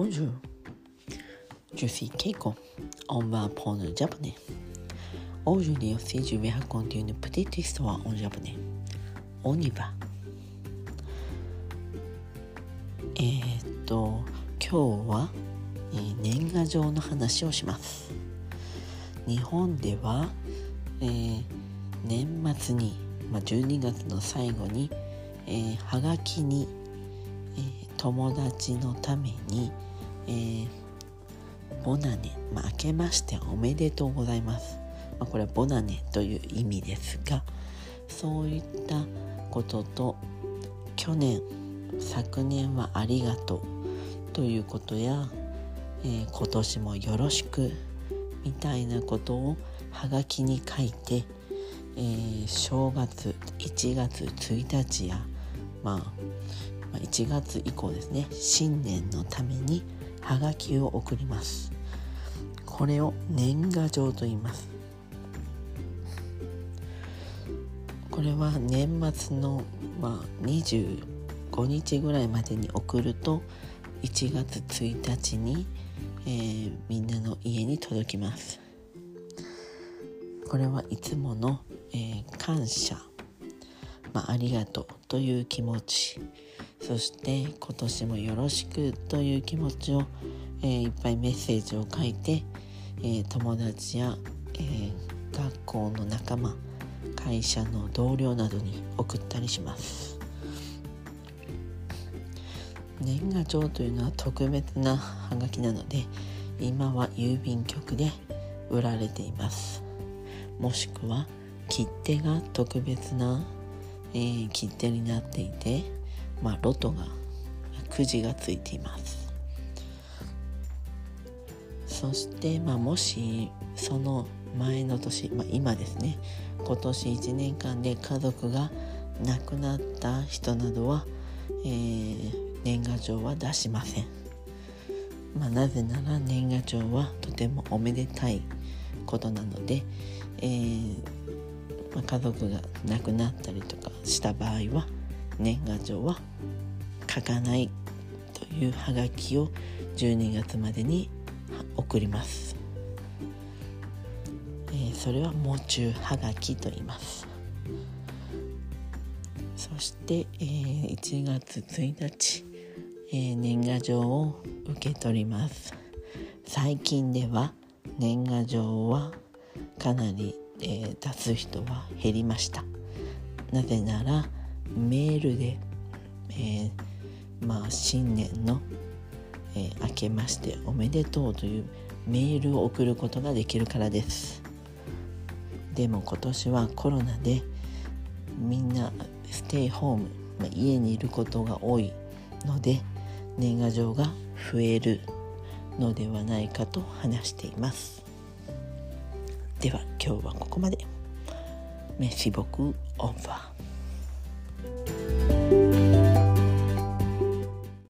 Bonjour, je suis Keiko. On va apprendre le japonais. Aujourd'hui aussi, je vais raconter une petite histoire en japonais. On y va. えー、っと、今日は、えー年賀状の話をします。日本では、えー年末に、まあ、12月の最後に、えーはがきに、えー友達のために、えーボナネ、まあ、明けましておめでとうございます。まあ、これはボナネという意味ですが、そういったことと、去年、昨年はありがとうということや、えー今年もよろしくみたいなことをはがきに書いて、えー正月1月1日や、まあ、まあ1月以降ですね新年のためにはがきを送ります。これを年賀状と言います。これは年末の、まあ、25日ぐらいまでに送ると1月1日に、えーみんなの家に届きます。これはいつもの、えー感謝、まあ、ありがとうという気持ち。そして今年もよろしくという気持ちを、えーいっぱいメッセージを書いて、えー友達や、えー学校の仲間会社の同僚などに送ったりします。年賀状というのは特別なハガキなので今は郵便局で売られています。もしくは切手が特別な、えー切手になっていて、まあ、ロトがくじがついています。そして、まあ、もしその前の年、まあ、今ですね今年1年間で家族が亡くなった人などは、えー年賀状は出しません、まあ、なぜなら年賀状はとてもおめでたいことなので、えーまあ、家族が亡くなったりとかした場合は年賀状は書かないというハガキを12月までに送ります、えーそれは喪中はがきと言います。そして、えー1月1日、えー年賀状を受け取ります。最近では年賀状はかなり、えー出す人は減りました。なぜならメールで、えーまあ新年の、えー明けましておめでとうというメールを送ることができるからです。でも今年はコロナでみんなステイホーム、まあ、家にいることが多いので年賀状が増えるのではないかと話しています。では今日はここまで。メシボクオーバー。Bye.